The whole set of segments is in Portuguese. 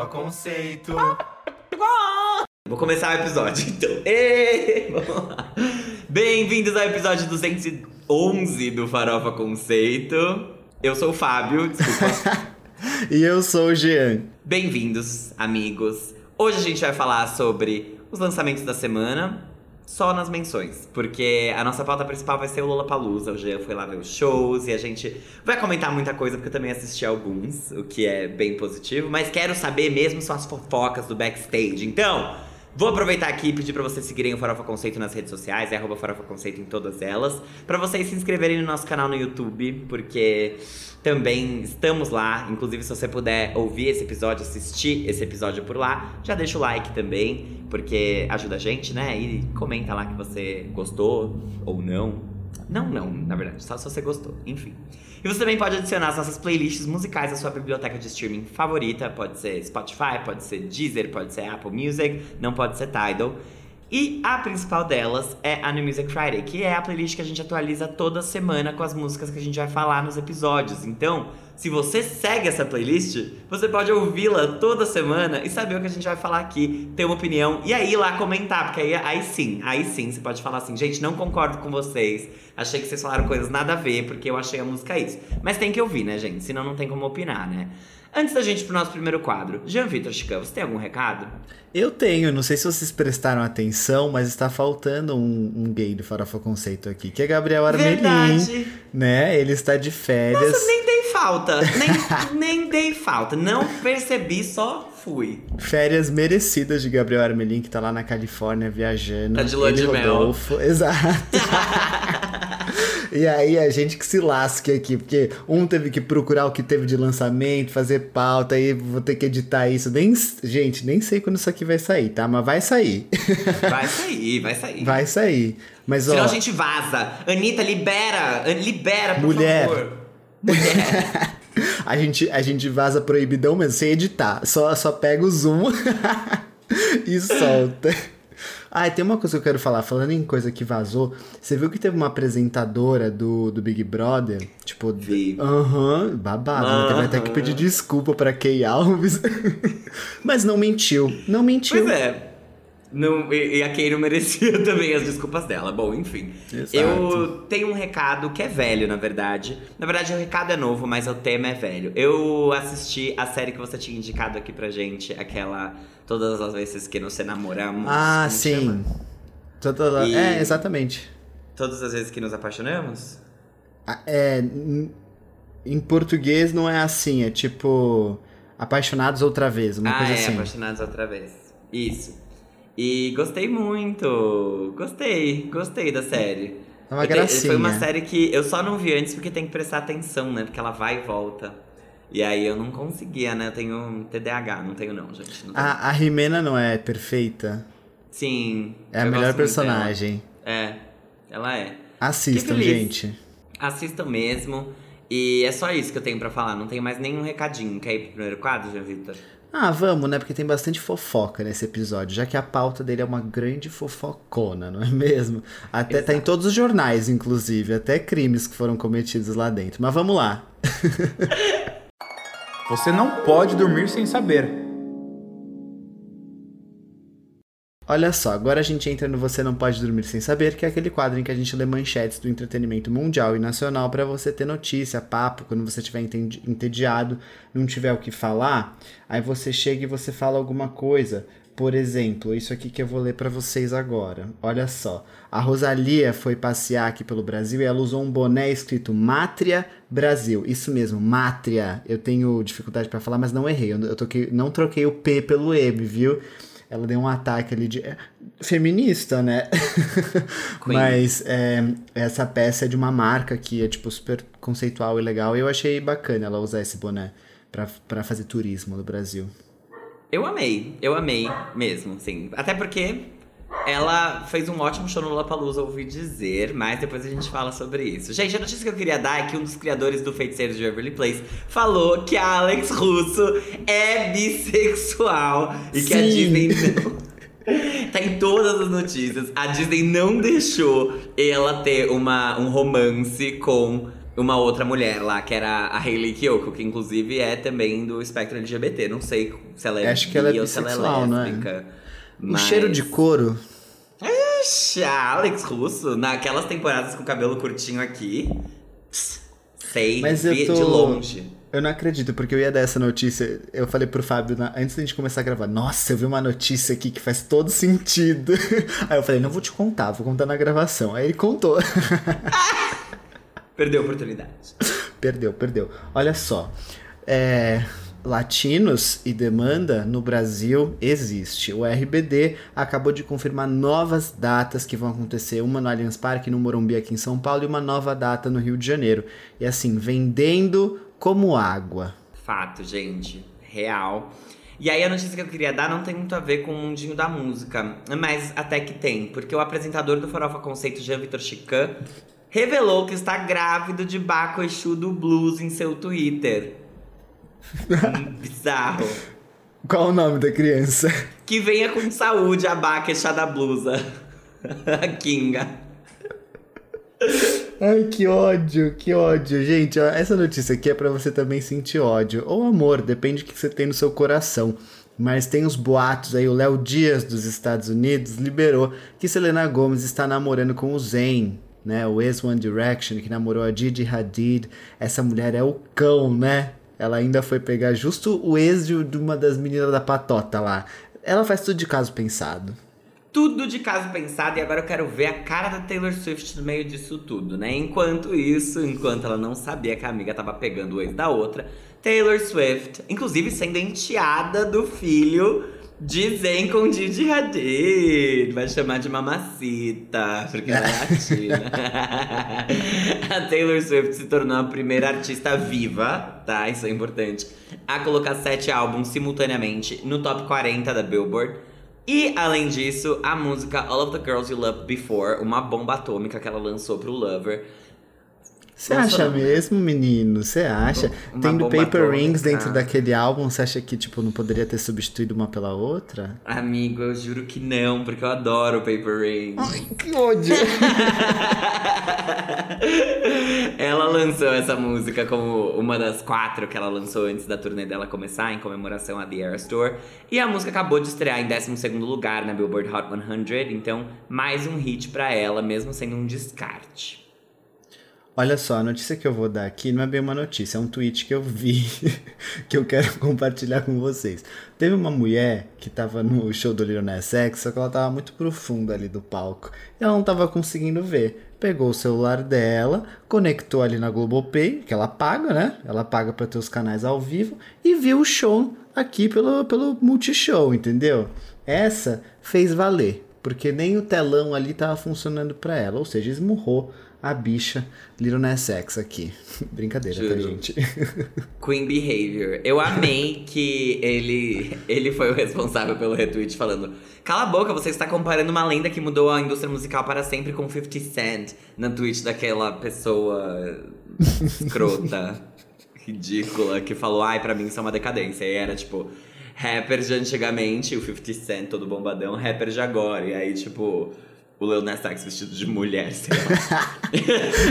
Farofa Conceito. Vou começar o episódio, então. Ê, vamos lá. Bem-vindos ao episódio 211 do Farofa Conceito. Eu sou o Fábio, desculpa. E eu sou o Jean. Bem-vindos, amigos. Hoje a gente vai falar sobre os lançamentos da semana, só nas menções, porque a nossa pauta principal vai ser o Lollapalooza. O Jean foi lá ver os shows e a gente vai comentar muita coisa, porque eu também assisti alguns, o que é bem positivo, mas quero saber mesmo só as fofocas do backstage. Então, Vou aproveitar aqui e pedir pra vocês seguirem o Farofa Conceito nas redes sociais, é arroba Farofa Conceito em todas elas. Pra vocês se inscreverem no nosso canal no YouTube, porque também estamos lá. Inclusive, se você puder ouvir esse episódio, assistir esse episódio por lá, já deixa o like também, porque ajuda a gente, né? E comenta lá que você gostou ou não. Não, não, na verdade, só se você gostou. Enfim. E você também pode adicionar as nossas playlists musicais à sua biblioteca de streaming favorita. Pode ser Spotify, pode ser Deezer, pode ser Apple Music, não pode ser Tidal. E a principal delas é a New Music Friday, que é a playlist que a gente atualiza toda semana com as músicas que a gente vai falar nos episódios. Então, se você segue essa playlist, você pode ouvi-la toda semana e saber o que a gente vai falar aqui, ter uma opinião e aí ir lá comentar, porque aí, aí sim, aí sim você pode falar assim, gente, não concordo com vocês, achei que vocês falaram coisas nada a ver, porque eu achei a música isso. Mas tem que ouvir, né, gente? Senão não tem como opinar, né? Antes da gente ir pro nosso primeiro quadro, Jean Vitor Chicão, você tem algum recado? Eu tenho, não sei se vocês prestaram atenção, mas está faltando um, um gay do Farofa Conceito aqui, que é Gabriel Armelin. Verdade. Né? Ele está de férias. Nossa, nem falta, nem, nem dei falta, não percebi, só fui. Férias merecidas de Gabriel Armelin, que tá lá na Califórnia viajando. Tá de lua de e mel. Rodolfo, Exato. E aí a gente que se lasque aqui, porque um teve que procurar o que teve de lançamento, fazer pauta, aí vou ter que editar isso. Nem, gente, nem sei quando isso aqui vai sair, tá? Mas vai sair. Vai sair, vai sair. Vai sair. Mas Senão ó, a gente vaza. Anitta, libera, libera, por Mulher. favor. Mulher. a gente a gente vaza proibidão mesmo, sem editar. Só só pega o zoom e solta. Ah, e tem uma coisa que eu quero falar, falando em coisa que vazou. Você viu que teve uma apresentadora do, do Big Brother? Tipo, aham, babado. né? Teve até que pedir desculpa pra Kay Alves. Mas não mentiu. Não mentiu. Pois é. Não, e, e a Kay não merecia também as desculpas dela. Bom, enfim. Exato. Eu tenho um recado que é velho, na verdade. Na verdade, o recado é novo, mas o tema é velho. Eu assisti a série que você tinha indicado aqui pra gente, aquela Todas as vezes que nos enamoramos. Ah, sim. Toda- E- É, exatamente. Todas as vezes que nos apaixonamos? Ah, É, em português não é assim, é tipo apaixonados outra vez, uma ah, coisa é, assim. Apaixonados outra vez. Isso. E gostei muito. Gostei, gostei da série. É uma Eu te- gracinha. Foi uma série que eu só não vi antes porque tem que prestar atenção, né? Porque ela vai e volta. E aí eu não conseguia, né? Eu tenho TDAH, não tenho não, gente. Não tenho. A, a Rimena não é perfeita? Sim. É a melhor personagem. É, ela é. Assistam, gente. Assistam mesmo. E é só isso que eu tenho pra falar. Não tenho mais nenhum recadinho. Quer ir pro primeiro quadro, Jean Vitor? Ah, vamos, né? Porque tem bastante fofoca nesse episódio, já que a pauta dele é uma grande fofocona, não é mesmo? Até tá em Exato. todos os jornais, inclusive, até crimes que foram cometidos lá dentro. Mas vamos lá. Você não pode dormir sem saber. Olha só, agora a gente entra no Você Não Pode Dormir Sem Saber, que é aquele quadro em que a gente lê manchetes do entretenimento mundial e nacional pra você ter notícia, papo, quando você estiver entediado, não tiver o que falar, aí você chega e você fala alguma coisa. Por exemplo, isso aqui que eu vou ler pra vocês agora. Olha só. A Rosalia foi passear aqui pelo Brasil e ela usou um boné escrito Mátria Brasil. Isso mesmo, Mátria. Eu tenho dificuldade pra falar, mas não errei. Eu eu toquei- não troquei o P pelo M, viu? Ela deu um ataque ali de. é, Feminista, né? Mas é, essa peça é de uma marca que é, tipo, super conceitual e legal. E eu achei bacana ela usar esse boné pra fazer turismo no Brasil. Eu amei, eu amei mesmo, sim. Até porque ela fez um ótimo show no Lollapalooza, ouvi dizer, mas depois a gente fala sobre isso. Gente, a notícia que eu queria dar é que um dos criadores do Feiticeiros de Waverly Place falou que a Alex Russo é bissexual e que a Sim. Disney não... Tá em todas as notícias. A Disney não deixou ela ter uma, um romance com uma outra mulher lá, que era a Hayley Kiyoko, que inclusive é também do espectro LGBT. Não sei se ela é Acho que ela é bi ou se ela é bissexual, não é? O cheiro de couro. Ixi, Alex Russo, naquelas temporadas com o cabelo curtinho aqui. Sei, Mas eu tô- de longe. Eu não acredito, porque eu ia dar essa notícia. Eu falei pro Fábio na- antes da gente começar a gravar: Nossa, eu vi uma notícia aqui que faz todo sentido. Aí eu falei: Não vou te contar, vou contar na gravação. Aí ele contou. Perdeu a oportunidade. perdeu, perdeu. Olha só. É, latinos e demanda no Brasil existe. O RBD acabou de confirmar novas datas que vão acontecer, uma no Allianz Parque no Morumbi aqui em São Paulo e uma nova data no Rio de Janeiro. E assim, vendendo como água. Fato, gente. Real. E aí a notícia que eu queria dar não tem muito a ver com o mundinho da música, mas até que tem, porque o apresentador do Farofa Conceito, Jean Vitor Chican, revelou que está grávido de Baco Exu do Blues em seu Twitter. Bizarro. Qual o nome da criança? Que venha com saúde a Exu da blusa. A Kinga. Ai, que ódio, que ódio. Gente, ó, essa notícia aqui é pra você também sentir ódio. Ou amor, depende do que você tem no seu coração. Mas tem os boatos aí, o Léo Dias dos Estados Unidos liberou que Selena Gomez está namorando com o Zayn, né? O ex-One Direction, que namorou a Gigi Hadid. Essa mulher é o cão, né? Ela ainda foi pegar justo o de de uma das meninas da patota lá. Ela faz tudo de caso pensado. Tudo de caso pensado e agora eu quero ver a cara da Taylor Swift no meio disso tudo, né? Enquanto isso, enquanto ela não sabia que a amiga tava pegando o ex da outra, Taylor Swift, inclusive sendo enteada do filho de Zen com Gigi Hadid. Vai chamar de mamacita, porque ela é latina. a Taylor Swift se tornou a primeira artista viva, tá? Isso é importante. A colocar sete álbuns simultaneamente no top 40 da Billboard. E, além disso, a música All of the Girls You Loved Before, uma bomba atômica que ela lançou pro Lover. Você acha mesmo, menino? Você acha? Uma Tendo bomba Paper. Rings dentro daquele álbum, você acha que, tipo, não poderia ter substituído uma pela outra? Amigo, eu juro que não, porque eu adoro Paper Rings. que ódio! ela lançou essa música como uma das quatro que ela lançou antes da turnê dela começar, em comemoração à The Eras Tour. E a música acabou de estrear em 12º lugar na Billboard Hot 100, então mais um hit pra ela, mesmo sendo um descarte. Olha só, a notícia que eu vou dar aqui não é bem uma notícia, é um tweet que eu vi, que eu quero compartilhar com vocês. Teve uma mulher que tava no show do Lil Nas X, só que ela tava muito profunda ali do palco. E ela não tava conseguindo ver. Pegou o celular dela, conectou ali na Globopay, que ela paga, né? Ela paga pra ter os canais ao vivo, e viu o show aqui pelo, pelo Multishow, entendeu? Essa fez valer, porque nem o telão ali tava funcionando pra ela, ou seja, esmurrou a bicha Little Nas X aqui. Brincadeira, tá, Juro. gente? Queen Behavior. Eu amei que ele, ele foi o responsável pelo retweet falando: Cala a boca, você está comparando uma lenda que mudou a indústria musical para sempre com 50 Cent na tweet daquela pessoa escrota, ridícula, que falou: Ai, pra mim isso é uma decadência. E era tipo. Rapper de antigamente, o 50 Cent todo bombadão, rapper de agora. E aí, tipo, o Lil Nas X vestido de mulher, sei lá.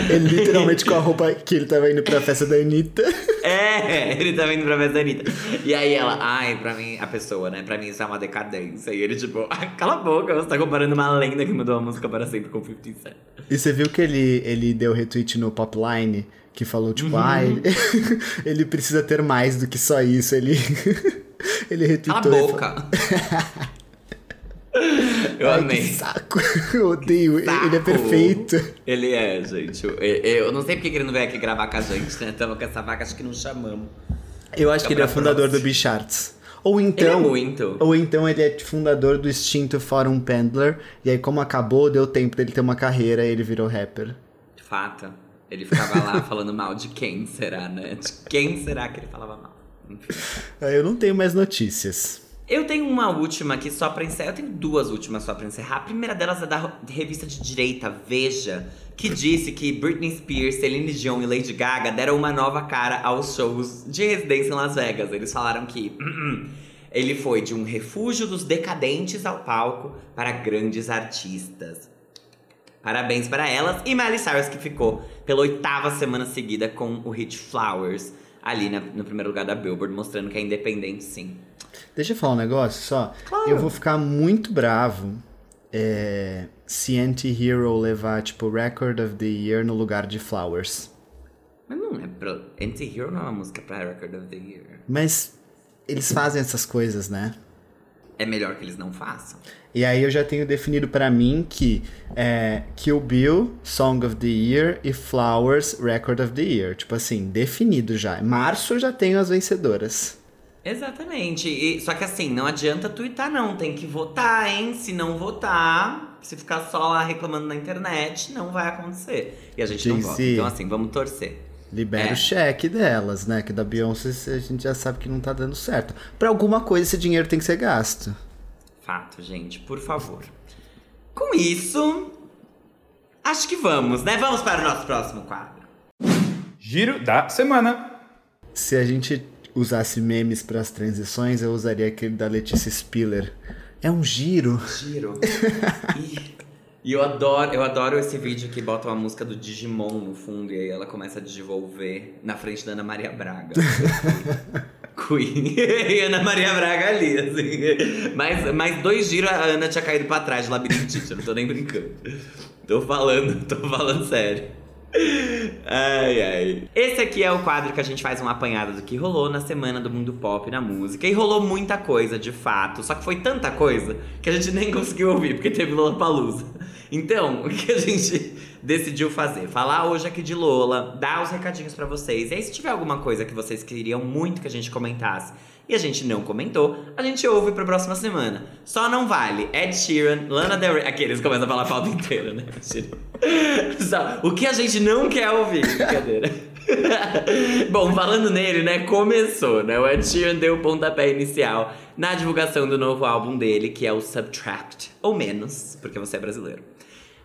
Ele literalmente com a roupa que ele tava indo pra festa da Anitta. É, ele tava indo pra festa da Anitta. E aí ela, ai, pra mim, a pessoa, né? Pra mim isso é uma decadência. E ele, tipo, "Ah, cala a boca, você tá comparando uma lenda que mudou a música para sempre com 50 Cent. E você viu que ele, ele deu retweet no Popline? Que falou, tipo, Uhum. ah, ele, ele precisa ter mais do que só isso. Ele, ele Cala a retweetou. boca. Eu Ai, amei. Que saco. Eu odeio. Ele é Saco. perfeito. Ele é, gente. Eu, eu não sei porque que ele não veio aqui gravar com a gente, né? Tamo com essa vaca, acho que não chamamos. Eu acho que ele é fundador do. Bicharts. Ou é então. muito. Ou então ele é fundador do extinto Fórum Pendler. E aí, como acabou, deu tempo dele ter uma carreira e ele virou rapper. De fato. Ele ficava lá falando mal de quem será, né? De quem será que ele falava mal? Enfim. Eu não tenho mais notícias. Eu tenho uma última aqui só pra encerrar. Eu tenho duas últimas só pra encerrar. A primeira delas é da revista de direita Veja, que disse que Britney Spears, Celine Dion e Lady Gaga deram uma nova cara aos shows de residência em Las Vegas. Eles falaram que ele foi de um refúgio dos decadentes ao palco para grandes artistas. Parabéns para elas. E Miley Cyrus, que ficou pela oitava semana seguida com o hit Flowers, ali na- no primeiro lugar da Billboard, mostrando que é independente sim. Deixa eu falar um negócio só. Claro. Eu vou ficar muito bravo é, se Anti-Hero levar, tipo, Record of the Year no lugar de Flowers. Mas não é pra. Anti-Hero não é uma música pra Record of the Year. Mas eles fazem essas coisas, né? É melhor que eles não façam. E aí eu já tenho definido pra mim que é Kill Bill, Song of the Year e Flowers, Record of the Year. Tipo assim, definido já. Março eu já tenho as vencedoras. Exatamente. E- só que assim, não adianta twittar, não. Tem que votar, hein? Se não votar, se ficar só lá reclamando na internet, não vai acontecer. E a gente não vota. Então, assim, vamos torcer. Libera É. o cheque delas, né? Que da Beyoncé a gente já sabe que não tá dando certo. Pra alguma coisa esse dinheiro tem que ser gasto. Fato, gente, por favor. Com isso, acho que vamos, né? Vamos para o nosso próximo quadro. Giro da semana. Se a gente usasse memes pras transições, eu usaria aquele da Letícia Spiller. É um giro. Giro. e, e eu adoro, eu adoro esse vídeo que bota uma música do Digimon no fundo e aí ela começa a desenvolver na frente da Ana Maria Braga. Queen. e Ana Maria Braga ali, assim. Mais, mais dois giros a Ana tinha caído pra trás de labirintite, eu não tô nem brincando. Tô falando, tô falando sério. Ai, ai. Esse aqui é o quadro que a gente faz uma apanhada do que rolou na semana do mundo pop na música. E rolou muita coisa, de fato. Só que foi tanta coisa que a gente nem conseguiu ouvir, porque teve Lollapalooza. Então, o que a gente decidiu fazer? Falar hoje aqui de Lola, dar os recadinhos pra vocês. E aí, se tiver alguma coisa que vocês queriam muito que a gente comentasse e a gente não comentou, a gente ouve pra próxima semana. Só não vale Ed Sheeran, Lana Del Rey... Aqui, eles começam a falar a pauta inteira, né? O que a gente não quer ouvir, brincadeira. Bom, falando nele, né, começou, né? O Ed Sheeran deu o pontapé inicial na divulgação do novo álbum dele, que é o Subtract, ou menos, porque você é brasileiro.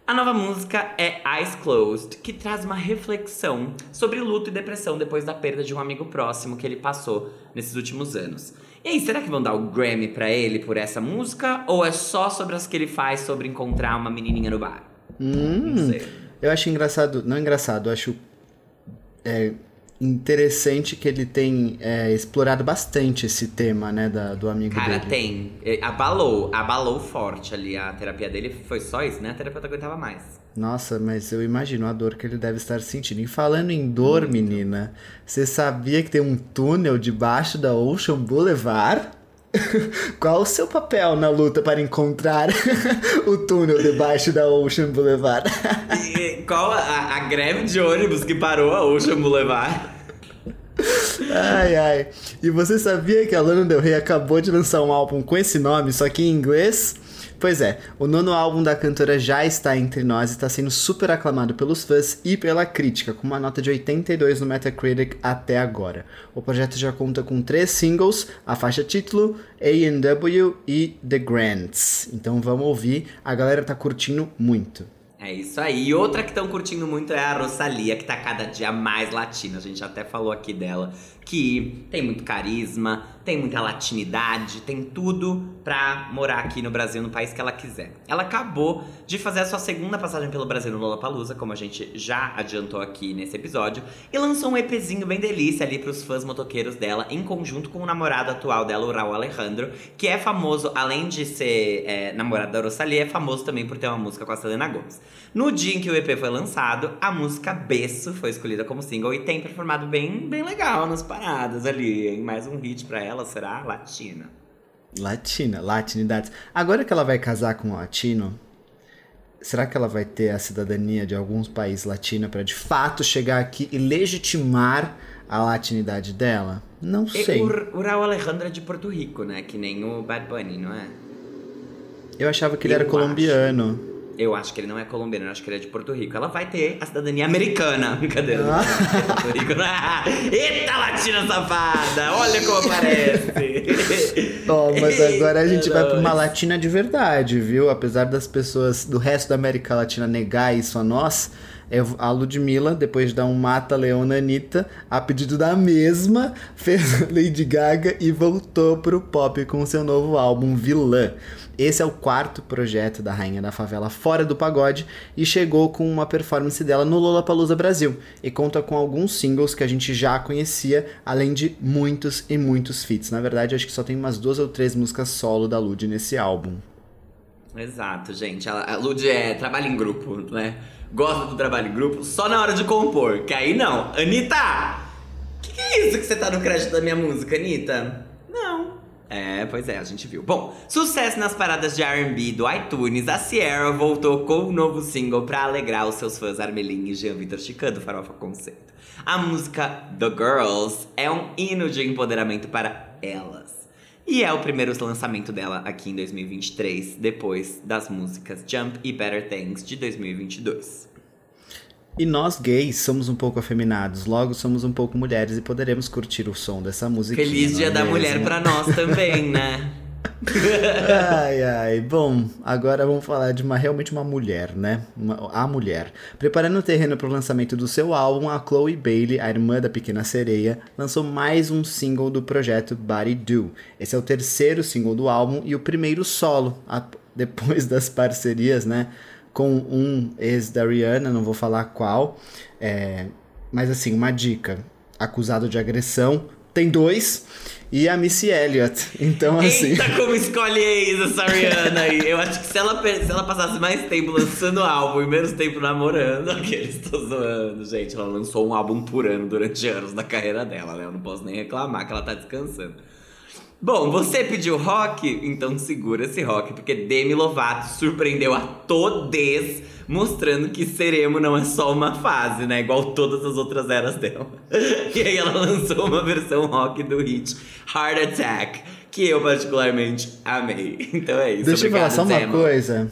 A nova música é Eyes Closed, que traz uma reflexão sobre luto e depressão depois da perda de um amigo próximo que ele passou nesses últimos anos. E aí, será que vão dar o Grammy pra ele por essa música? Ou é só sobre as que ele faz sobre encontrar uma menininha no bar? Não sei. Eu acho engraçado, não engraçado, eu acho é, interessante que ele tem é, explorado bastante esse tema, né, da- do amigo Cara, dele. tem. É, Abalou, abalou forte ali a terapia dele. Foi só isso, né? A terapeuta aguentava mais. Nossa, mas eu imagino a dor que ele deve estar sentindo. E falando em dor, menina, você sabia que tem um túnel debaixo da Ocean Boulevard? Qual o seu papel na luta para encontrar o túnel debaixo da Ocean Boulevard? E qual a, a greve de ônibus que parou a Ocean Boulevard? Ai, ai. E você sabia que a Lana Del Rey acabou de lançar um álbum com esse nome, só que em inglês? Pois é, o nono álbum da cantora já está entre nós e está sendo super aclamado pelos fãs e pela crítica, com uma nota de 82 no Metacritic até agora. O projeto já conta com três singles, a faixa título, A&W e The Grants. Então vamos ouvir, a galera tá curtindo muito. É isso aí. E outra que estão curtindo muito é a Rosalia, que tá cada dia mais latina. A gente até falou aqui dela. Que tem muito carisma, tem muita latinidade, tem tudo pra morar aqui no Brasil, no país que ela quiser. Ela acabou de fazer a sua segunda passagem pelo Brasil no Lollapalooza, como a gente já adiantou aqui nesse episódio, e lançou um EPzinho bem delícia ali pros fãs motoqueiros dela, em conjunto com o namorado atual dela, o Raul Alejandro, que é famoso, além de ser é, namorado da Rosalia, é famoso também por ter uma música com a Selena Gomez. No dia em que o EP foi lançado, a música Beço foi escolhida como single e tem performado bem, bem legal nas paradas ali, hein? Mais um hit pra ela, será? Latina. Latina, latinidades. Agora que ela vai casar com um latino, será que ela vai ter a cidadania de alguns países latinos para de fato chegar aqui e legitimar a latinidade dela? Não E sei. o, o Raul Alejandro é de Porto Rico, né? Que nem o Bad Bunny, não é? Eu achava que ele Eu era colombiano. Eu acho que ele não é colombiano, eu acho que ele é de Porto Rico. Ela vai ter a cidadania americana. Brincadeira. Ah. Porto Rico. Ah, Eita, latina safada! Olha como aparece! Ó, mas agora a gente Eita, vai pra uma latina de verdade, viu? Apesar das pessoas do resto da América Latina negar isso a nós, a Ludmilla, depois de dar um mata Leona Anitta, a pedido da mesma, fez Lady Gaga e voltou pro pop com seu novo álbum Vilã. Esse é o quarto projeto da Rainha da Favela fora do pagode e chegou com uma performance dela no Lollapalooza Brasil e conta com alguns singles que a gente já conhecia, além de muitos e muitos feats. Na verdade, acho que só tem umas duas ou três músicas solo da Lud nesse álbum. Exato, gente. A Lud é trabalho em grupo, né? Gosta do trabalho em grupo só na hora de compor, que aí não. Anitta! Que que é isso que você tá no crédito da minha música, Anitta? Não. É, pois é, a gente viu. Bom, sucesso nas paradas de R&B do iTunes, a Sierra voltou com um novo single para alegrar os seus fãs Armelin e Jean Vitor Chican do Farofa Conceito. A música The Girls é um hino de empoderamento para elas. E é o primeiro lançamento dela aqui em 2023, depois das músicas Jump e Better Things de 2022. E nós gays somos um pouco afeminados, logo somos um pouco mulheres e poderemos curtir o som dessa música. Feliz Dia é da Mulher para nós também, né? ai, ai. Bom, agora vamos falar de uma realmente uma mulher, né? Uma, a mulher. Preparando o terreno para o lançamento do seu álbum, a Chloe Bailey, a irmã da Pequena Sereia, lançou mais um single do projeto Body Do. Esse é o terceiro single do álbum e o primeiro solo, a, depois das parcerias, né? com um ex da Rihanna, não vou falar qual. É, mas assim, uma dica: acusado de agressão, tem dois. E a Missy Elliott. Então, assim. Eita, como escolhe ex essa Rihanna aí. Eu acho que se ela, se ela passasse mais tempo lançando álbum e menos tempo namorando, aqueles tô zoando, gente. Ela lançou um álbum por ano durante anos da carreira dela, né? Eu não posso nem reclamar que ela tá descansando. Bom, você pediu rock? Então segura esse rock, porque Demi Lovato surpreendeu a todes, mostrando que Seremo não é só uma fase, né? Igual todas as outras eras dela. E aí ela lançou uma versão rock do hit Heart Attack, que eu particularmente amei. Então é isso. Deixa eu falar só uma coisa.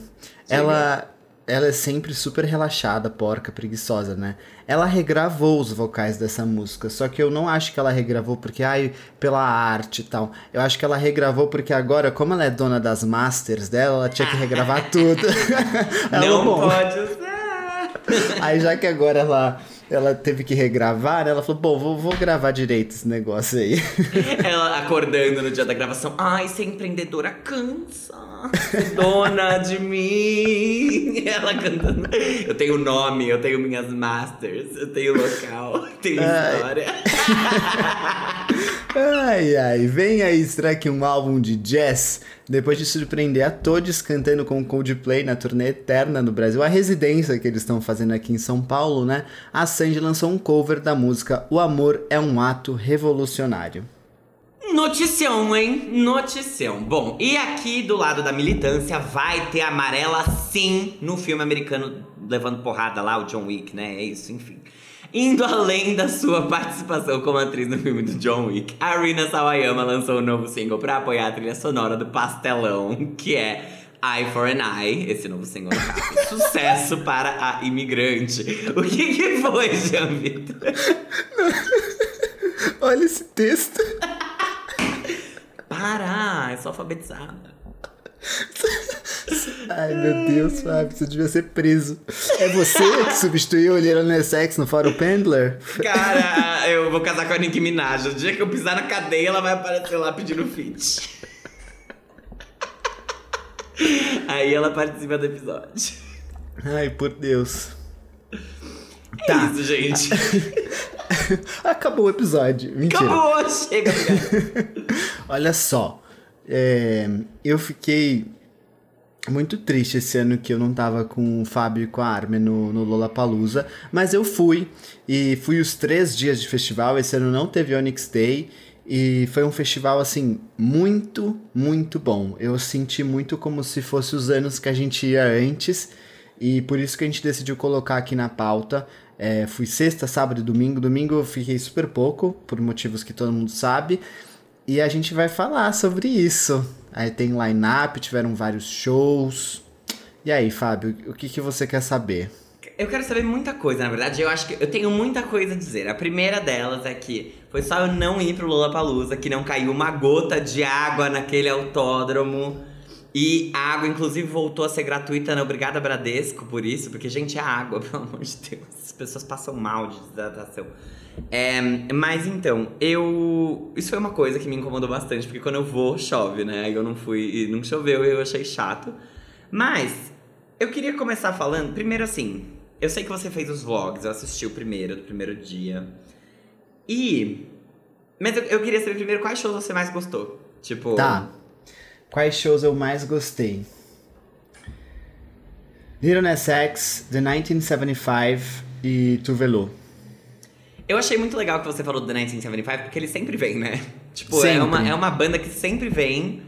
Ela, ela é sempre super relaxada, porca, preguiçosa, né? Ela regravou os vocais dessa música, só que eu não acho que ela regravou porque, ai, pela arte e tal. Eu acho que ela regravou porque agora, como ela é dona das masters dela, ela tinha que regravar tudo. ela, não bom, pode usar. Aí já que agora ela ela teve que regravar, né? Ela falou, bom, vou, vou gravar direito esse negócio aí. Ela acordando no dia da gravação, ai, ser empreendedora cansa. Dona de mim. Ela cantando. Eu tenho nome, eu tenho minhas masters, eu tenho local, eu tenho ai. história. ai, ai, vem aí, será que um álbum de jazz? Depois de surpreender a todos cantando com Coldplay na turnê Eterna no Brasil, a residência que eles estão fazendo aqui em São Paulo, né? A Sandy lançou um cover da música O Amor é um Ato Revolucionário. Noticião, hein? Noticião. Bom, e aqui do lado da militância vai ter amarela sim no filme americano levando porrada lá, o John Wick, né? É isso, enfim. Indo além da sua participação como atriz no filme do John Wick, a Rina Sawayama lançou um novo single para apoiar a trilha sonora do Pastelão, que é Eye for an Eye, esse novo single Sucesso para a imigrante. O que, que foi, Jean Vitor? Olha esse texto. Para, é só alfabetizada. Ai, meu Deus, Fábio, você devia ser preso. É você que substituiu o Little Nas X no Faro Pendler? Cara, eu vou casar com a Nicki Minaj. O dia que eu pisar na cadeia, ela vai aparecer lá pedindo feat. Aí ela participa do episódio. Ai, por Deus. É tá. isso, gente. Acabou o episódio. Mentira. Acabou, chega. Olha só. É, eu fiquei muito triste esse ano que eu não tava com o Fábio e com a Armin no, no Lollapalooza, mas eu fui e fui os três dias de festival. Esse ano não teve Onyx Day e foi um festival assim muito, muito bom. Eu senti muito como se fosse os anos que a gente ia antes e por isso que a gente decidiu colocar aqui na pauta. É, fui sexta, sábado e domingo. Domingo eu fiquei super pouco, por motivos que todo mundo sabe. E a gente vai falar sobre isso. Aí tem line-up, tiveram vários shows. E aí, Fábio, o que, que você quer saber? Eu quero saber muita coisa, na verdade. Eu acho que eu tenho muita coisa a dizer. A primeira delas é que foi só eu não ir pro Lollapalooza, que não caiu uma gota de água naquele autódromo. E a água, inclusive, voltou a ser gratuita, né? Obrigada, Bradesco, por isso, porque, gente, é água, pelo amor de Deus. As pessoas passam mal de desidratação. É, mas então, eu. Isso foi uma coisa que me incomodou bastante, porque quando eu vou, chove, né? Eu não fui e não choveu e eu achei chato. Mas, eu queria começar falando. Primeiro, assim, eu sei que você fez os vlogs, eu assisti o primeiro, do primeiro dia. E. Mas eu, eu queria saber primeiro quais shows você mais gostou. Tipo. Tá. Quais shows eu mais gostei? Little Nas X, The 1975 e Tuvelo. Eu achei muito legal que você falou do The 1975, porque ele sempre vem, né? Tipo, Sempre. É, uma, é uma banda que sempre vem.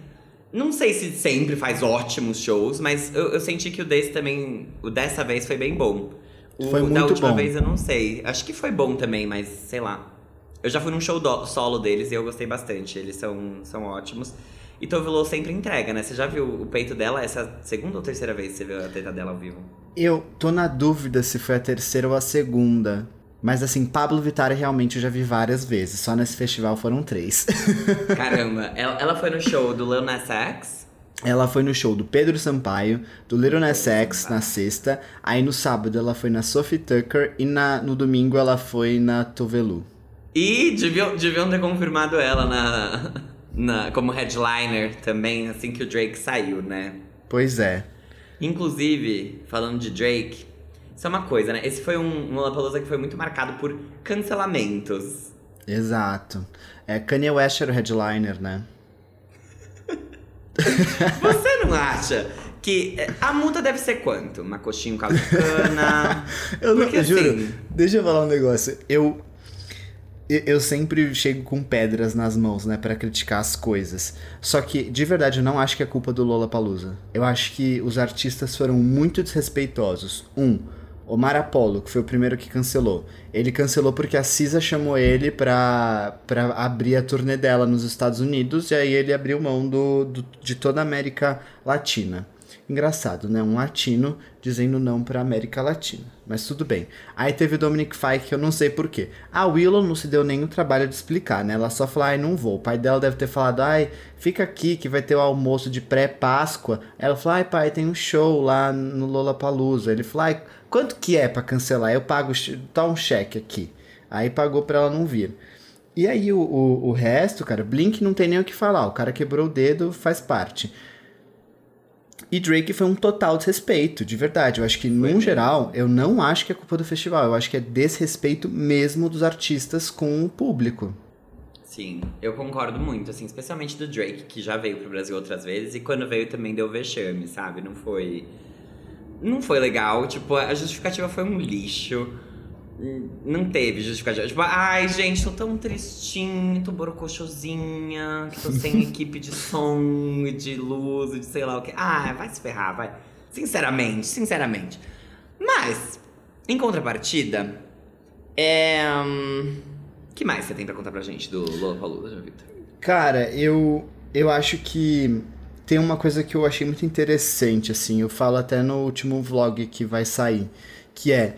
Não sei se sempre faz ótimos shows, mas eu, eu senti que o desse também. O dessa vez foi bem bom. O Foi da muito última bom. vez eu não sei. Acho que foi bom também, mas sei lá. Eu já fui num show do- solo deles e eu gostei bastante. Eles são, são ótimos. E Tovilo sempre entrega, né? Você já viu o peito dela? Essa é a segunda ou terceira vez que você viu a teta dela ao vivo? Eu tô na dúvida se foi a terceira ou a segunda. Mas assim, Pablo Vittar realmente eu já vi várias vezes. Só nesse festival foram três. Caramba, ela, ela foi no show do Lil Nas X. ela foi no show do Pedro Sampaio, do Little Nas X na sexta. Aí no sábado ela foi na Sophie Tucker. E na, no domingo ela foi na Tovelu. E deviam, deviam ter confirmado ela na, na, como headliner também, assim que o Drake saiu, né? Pois é. Inclusive, falando de Drake, isso é uma coisa, né? Esse foi um, um Lollapalooza que foi muito marcado por cancelamentos. Exato. É, Kanye West era o headliner, né? Você não acha que eh, a multa deve ser quanto? Uma coxinha, de cana? Eu não, Porque, eu juro. assim, Deixa eu falar um negócio. Eu. Eu- sempre chego com pedras nas mãos, né, Pra criticar as coisas. Só que, de verdade, eu não acho que é culpa do Lollapalooza. Eu acho que os artistas foram muito desrespeitosos. Um, Omar Apollo, que foi o primeiro que cancelou. Ele cancelou porque a Cisa chamou ele pra, pra abrir a turnê dela nos Estados Unidos, e aí ele abriu mão do, do- de toda a América Latina. Engraçado, né? Um latino dizendo não pra América Latina. Mas tudo bem. Aí teve o Dominic Fike, que eu não sei porquê. A Willow não se deu nenhum trabalho de explicar, né? Ela só falou, ai, não vou. O pai dela deve ter falado, ai, fica aqui que vai ter o almoço de pré-Páscoa. Ela falou, ai, pai, tem um show lá no Lollapalooza. Ele falou, ai, quanto que é pra cancelar? Eu pago, tá um cheque aqui. Aí pagou pra ela não vir. E aí o, o, o resto, cara, Blink não tem nem o que falar. O cara quebrou o dedo, faz parte. E Drake foi um total desrespeito, de verdade. Eu acho que, num geral, eu não acho que é culpa do festival. Eu acho que é desrespeito mesmo dos artistas com o público. Sim, eu concordo muito, assim, especialmente do Drake, que já veio pro Brasil outras vezes, e quando veio também deu vexame, sabe? Não foi. Não foi legal, tipo, a justificativa foi um lixo. Não teve justificativa. Tipo, ai, gente, tô tão tristinho, tô borocochosinha, que tô sem equipe de som e de luz e de sei lá o que. Ah, vai se ferrar, vai. Sinceramente, sinceramente. Mas, em contrapartida, é. hum, que mais você tem pra contar pra gente do Lollapalooza, Victor? Cara, eu, eu acho que tem uma coisa que eu achei muito interessante, assim. Eu falo até no último vlog que vai sair, que é.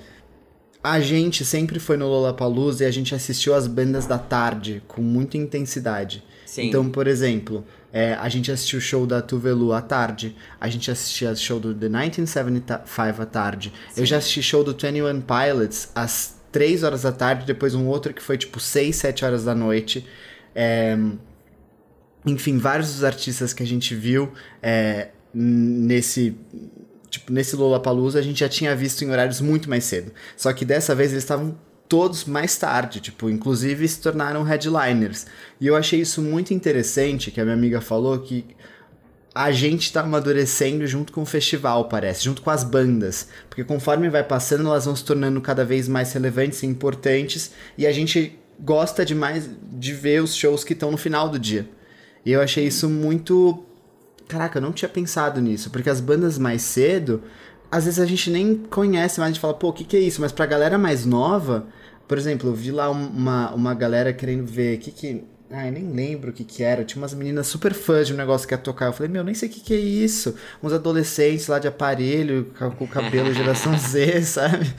A gente sempre foi no Lollapalooza e a gente assistiu as bandas da tarde com muita intensidade. Sim. Então, por exemplo, é, a gente assistiu o show da Tuvelu à tarde, a gente assistia o show do The 1975 à tarde, eu já assisti show do 21 Pilots às 3 horas da tarde, depois um outro que foi tipo 6, 7 horas da noite. É, enfim, vários dos artistas que a gente viu é, nesse tipo, nesse Lollapalooza a gente já tinha visto em horários muito mais cedo. Só que dessa vez eles estavam todos mais tarde, tipo, inclusive se tornaram headliners. E eu achei isso muito interessante, que a minha amiga falou que a gente tá amadurecendo junto com o festival, parece, junto com as bandas. Porque conforme vai passando, elas vão se tornando cada vez mais relevantes e importantes, e a gente gosta demais de ver os shows que estão no final do dia. E eu achei isso muito. Caraca, eu não tinha pensado nisso, porque as bandas mais cedo, às vezes a gente nem conhece, mas a gente fala, pô, o que, que é isso? Mas pra galera mais nova, por exemplo, eu vi lá uma, uma galera querendo ver o que que. Ai, nem lembro o que que era. Tinha umas meninas super fãs de um negócio que ia tocar. Eu falei, meu, nem sei o que que é isso. Uns adolescentes lá de aparelho, com o cabelo geração Z, sabe?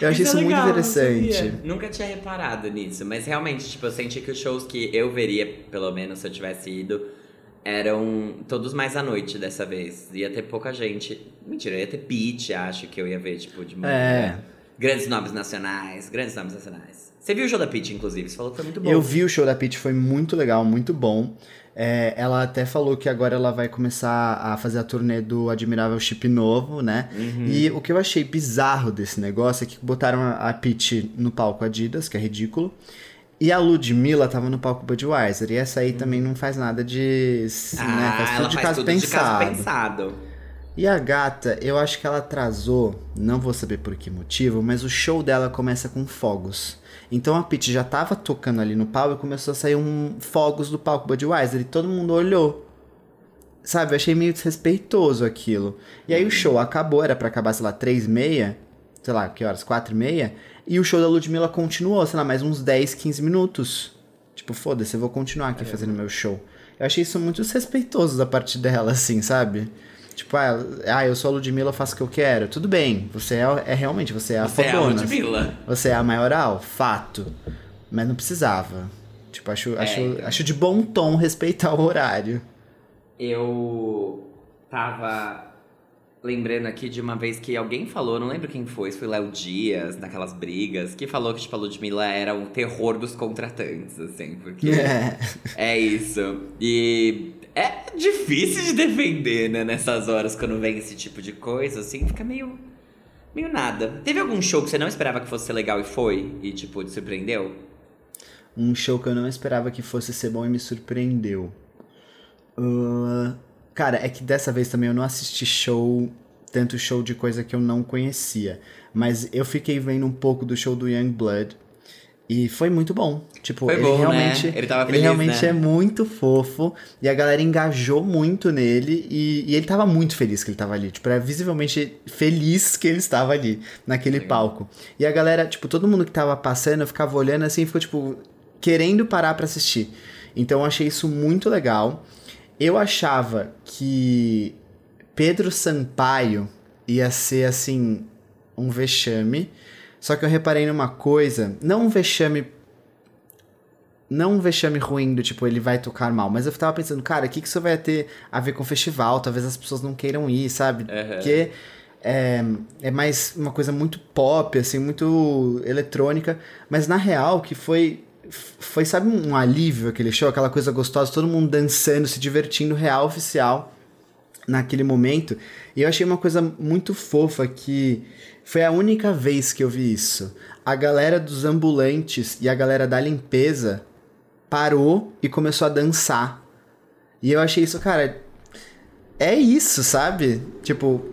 eu achei isso, é legal, muito interessante. Nunca tinha reparado nisso, mas realmente, tipo, eu senti que os shows que eu veria, pelo menos se eu tivesse ido, eram todos mais à noite dessa vez. Ia ter pouca gente. Mentira, ia ter Peach, acho que eu ia ver, tipo, de manhã. É. Grandes nomes nacionais, grandes nomes nacionais. Você viu o show da Peach, inclusive? Você falou que foi muito bom. Eu vi o show da Peach, foi muito legal, muito bom. É, ela até falou que agora ela vai começar a fazer a turnê do Admirável Chip novo, né? E o que eu achei bizarro desse negócio é que botaram a a Peach no palco Adidas, que é ridículo. E a Ludmilla tava no palco Budweiser. E essa aí também não faz nada de. Ah, né? Faz tudo ela de faz caso tudo de caso pensado. pensado. E a gata, eu acho que ela atrasou, não vou saber por que motivo, mas o show dela começa com fogos. Então a Pete já tava tocando ali no palco e começou a sair um fogos do palco Budweiser e todo mundo olhou. Sabe, eu achei meio desrespeitoso aquilo. E aí o show acabou, era pra acabar, sei lá, três e meia, sei lá, que horas? Quatro e meia. E o show da Ludmilla continuou, sei lá, mais uns 10, 15 minutos. Tipo, foda-se, eu vou continuar aqui fazendo meu show. Eu achei isso muito desrespeitoso da parte dela, assim, sabe? Tipo, ah, ah, eu sou a Ludmilla, faço o que eu quero. Tudo bem, você é, é realmente, você é a Você é a fodona. Ludmilla. Você é a maioral, fato. Mas não precisava. Tipo, acho, acho, então. acho de bom tom respeitar o horário. Eu tava lembrando aqui de uma vez que alguém falou, não lembro quem foi, se foi Léo Dias, naquelas brigas, que falou que, tipo, a Ludmilla era o terror dos contratantes, assim, porque É. é isso. E é difícil de defender, né, nessas horas, quando vem esse tipo de coisa, assim, fica meio. meio nada. Teve algum show que você não esperava que fosse ser legal e foi? E, tipo, te surpreendeu? Um show que eu não esperava que fosse ser bom e me surpreendeu. Ah, cara, é que dessa vez também eu não assisti show, tanto show de coisa que eu não conhecia. Mas eu fiquei vendo um pouco do show do Young Blood. E foi muito bom. Tipo, Foi ele bom, né? realmente, Ele tava ele feliz, realmente né? é muito fofo. E a galera engajou muito nele. E, e ele tava muito feliz que ele tava ali. Tipo, era visivelmente feliz que ele estava ali, naquele palco. E a galera, tipo, todo mundo que tava passando ficava olhando assim, ficou, tipo, querendo parar pra assistir. Então eu achei isso muito legal. Eu achava que Pedro Sampaio ia ser assim um vexame. Só que eu reparei numa coisa, não um vexame não um vexame ruim do tipo, ele vai tocar mal, mas eu tava pensando, cara, o que, que isso vai ter a ver com o festival? Talvez as pessoas não queiram ir, sabe? Aham. Porque é, é mais uma coisa muito pop, assim, muito eletrônica, mas na real que foi foi, sabe, um alívio aquele show, aquela coisa gostosa, todo mundo dançando, se divertindo, real, oficial, naquele momento. E eu achei uma coisa muito fofa que foi a única vez que eu vi isso. A galera dos ambulantes e a galera da limpeza parou e começou a dançar. E eu achei isso, cara, é isso, sabe? Tipo,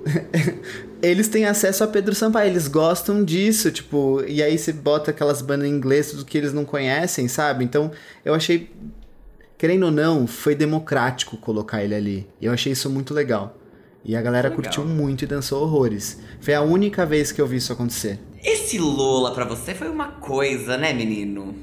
eles têm acesso a Pedro Sampaio, eles gostam disso, tipo, e aí você bota aquelas bandas em inglês, tudo que eles não conhecem, sabe? Então, eu achei, querendo ou não, foi democrático colocar ele ali. E eu achei isso muito legal. E a galera Legal. curtiu muito e dançou horrores. Foi a única vez que eu vi isso acontecer. Esse Lola pra você foi uma coisa, né, menino?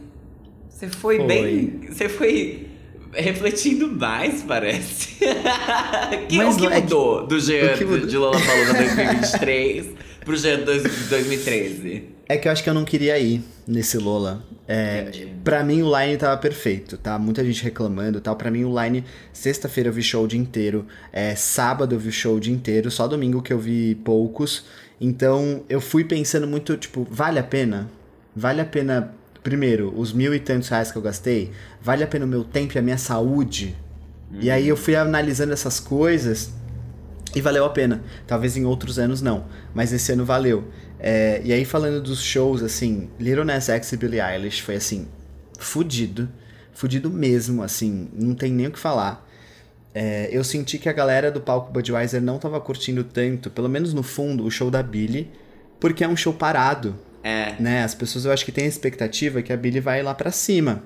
Você foi, Foi. bem. Você foi refletindo mais, parece. que, Mas o que é que- mudou do Jean que mudou? de Lola Palusa 2023 pro Jean de 2013? É que eu acho que eu não queria ir nesse Lola. É, pra mim o line tava perfeito, tá? Muita gente reclamando e tal. Pra mim o line, sexta-feira eu vi show o dia inteiro. É, sábado eu vi show o dia inteiro. Só domingo que eu vi poucos. Então eu fui pensando muito, tipo, vale a pena? Vale a pena, primeiro, os mil e tantos reais que eu gastei? Vale a pena o meu tempo e a minha saúde? E aí eu fui analisando essas coisas e valeu a pena. Talvez em outros anos não, mas esse ano valeu. É, e aí falando dos shows, assim, Little Nas X e Billie Eilish foi assim, fudido. Fudido mesmo, assim, não tem nem o que falar. É, eu senti que a galera do palco Budweiser não tava curtindo tanto, pelo menos no fundo, o show da Billie, porque é um show parado, É. né? As pessoas eu acho que têm a expectativa que a Billie vai lá pra cima.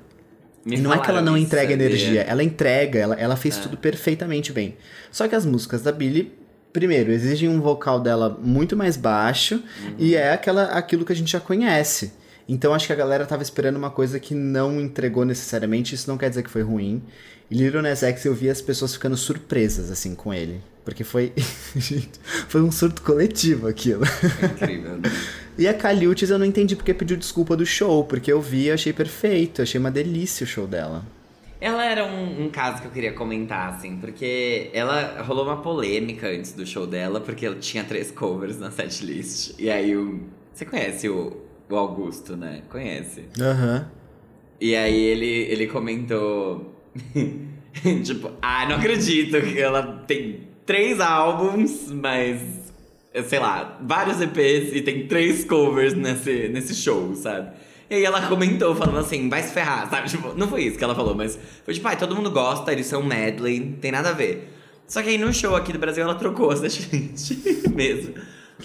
Me E não é que ela não entrega sabia? energia, ela entrega, ela, ela fez tudo perfeitamente bem. Só que as músicas da Billie, primeiro, exigem um vocal dela muito mais baixo e é aquela, aquilo que a gente já conhece. Então acho que a galera tava esperando uma coisa que não entregou necessariamente, isso não quer dizer que foi ruim. E Little Nas X eu vi as pessoas ficando surpresas, assim, com ele. Porque foi. Gente, foi um surto coletivo aquilo. É incrível. né? E a Caliutes eu não entendi porque pediu desculpa do show, porque eu vi e achei perfeito, achei uma delícia o show dela. Ela era um, um, caso que eu queria comentar, assim, porque ela rolou uma polêmica antes do show dela, porque ela tinha três covers na setlist. E aí o. Você conhece o, o Augusto, né? Conhece. Aham. Uhum. E aí ele, ele comentou. tipo, ah, não acredito que ela tem três álbuns, mas. Sei lá, vários EPs e tem três covers nesse, nesse show, sabe? E aí ela comentou, falando assim, vai se ferrar, sabe? Tipo, não foi isso que ela falou, mas foi tipo, ai, todo mundo gosta, eles são medley, não tem nada a ver. Só que aí no show aqui do Brasil ela trocou as setlist mesmo.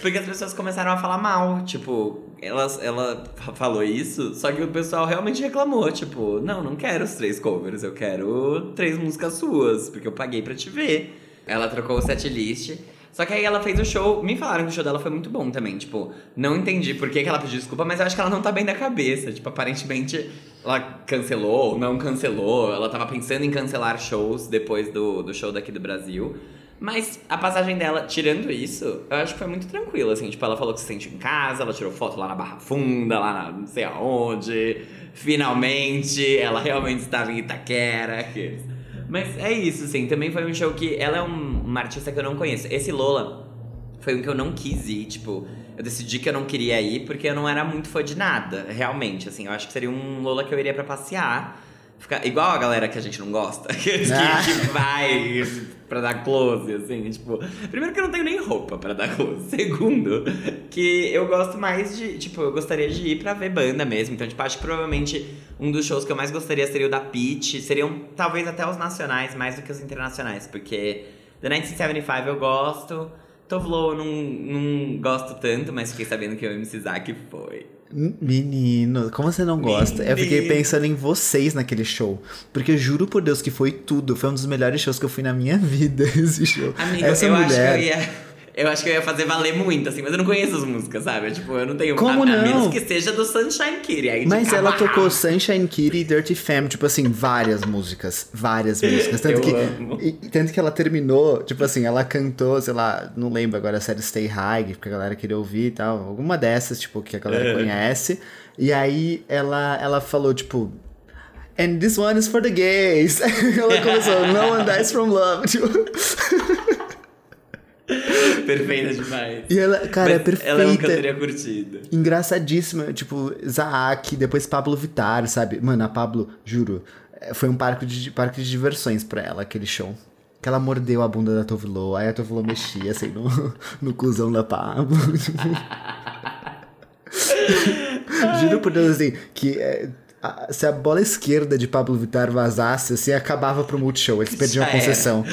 Porque as pessoas começaram a falar mal, tipo, ela, ela falou isso, só que o pessoal realmente reclamou, tipo, não, não quero os três covers, eu quero três músicas suas, porque eu paguei pra te ver. Ela trocou o setlist. Só que aí ela fez o show. Me falaram que o show dela foi muito bom também. Tipo, não entendi por que, que ela pediu desculpa, mas eu acho que ela não tá bem da cabeça. Tipo, aparentemente ela cancelou ou não cancelou. Ela tava pensando em cancelar shows depois do, do show daqui do Brasil. Mas a passagem dela, tirando isso, eu acho que foi muito tranquila, assim. Tipo, ela falou que se sente em casa, ela tirou foto lá na Barra Funda, lá na não sei aonde. Finalmente, ela realmente estava em Itaquera. Mas é isso, assim. Também foi um show que ela é um, uma artista que eu não conheço. Esse Lola foi um que eu não quis ir, tipo. Eu decidi que eu não queria ir porque eu não era muito fã de nada, realmente. Assim, eu acho que seria um Lola que eu iria para passear. Ficar igual a galera que a gente não gosta, que, ah. que vai pra dar close, assim, tipo. Primeiro que eu não tenho nem roupa para dar close. Segundo, que eu gosto mais de. Tipo, eu gostaria de ir pra ver banda mesmo. Então, tipo, acho que provavelmente um dos shows que eu mais gostaria seria o da Peach. Seriam talvez até os nacionais mais do que os internacionais, porque The 1975 eu gosto. Tovlo eu não, não gosto tanto, mas fiquei sabendo que o MC Zack foi. Menino, como você não gosta? Menino. Eu fiquei pensando em vocês naquele show. Porque eu juro por Deus que foi tudo. Foi um dos melhores shows que eu fui na minha vida, esse show. Amigo, Essa eu mulher... acho que eu ia eu acho que eu ia fazer valer muito, assim, mas eu não conheço as músicas, sabe? Tipo, eu não tenho. Como a, não? A menos que seja do Sunshine Kitty. Aí mas ela tocou Sunshine Kitty e Dirty Fam, tipo assim, várias músicas. Várias músicas. Tanto, que. E, tanto que ela terminou, tipo assim, ela cantou, sei lá, não lembro agora a série Stay High, porque a galera queria ouvir e tal. Alguma dessas, tipo, que a galera é. conhece. E aí ela, ela falou, tipo. And this one is for the gays. ela começou, no one dies from love. Tipo. Perfeita demais. E ela, cara, Mas é perfeita. Ela é um teria curtido. Engraçadíssima, tipo, Zaak, depois Pablo Vittar, sabe? Mano, a Pablo, juro, foi um parque de, parque de diversões pra ela, aquele show. Que ela mordeu a bunda da Tovilo, aí a Tovilo mexia, assim, no, no cuzão da Pablo. juro por Deus, assim, que... É, se a bola esquerda de Pablo Vittar vazasse, assim, acabava pro Multishow. Eles perdiam Já a concessão.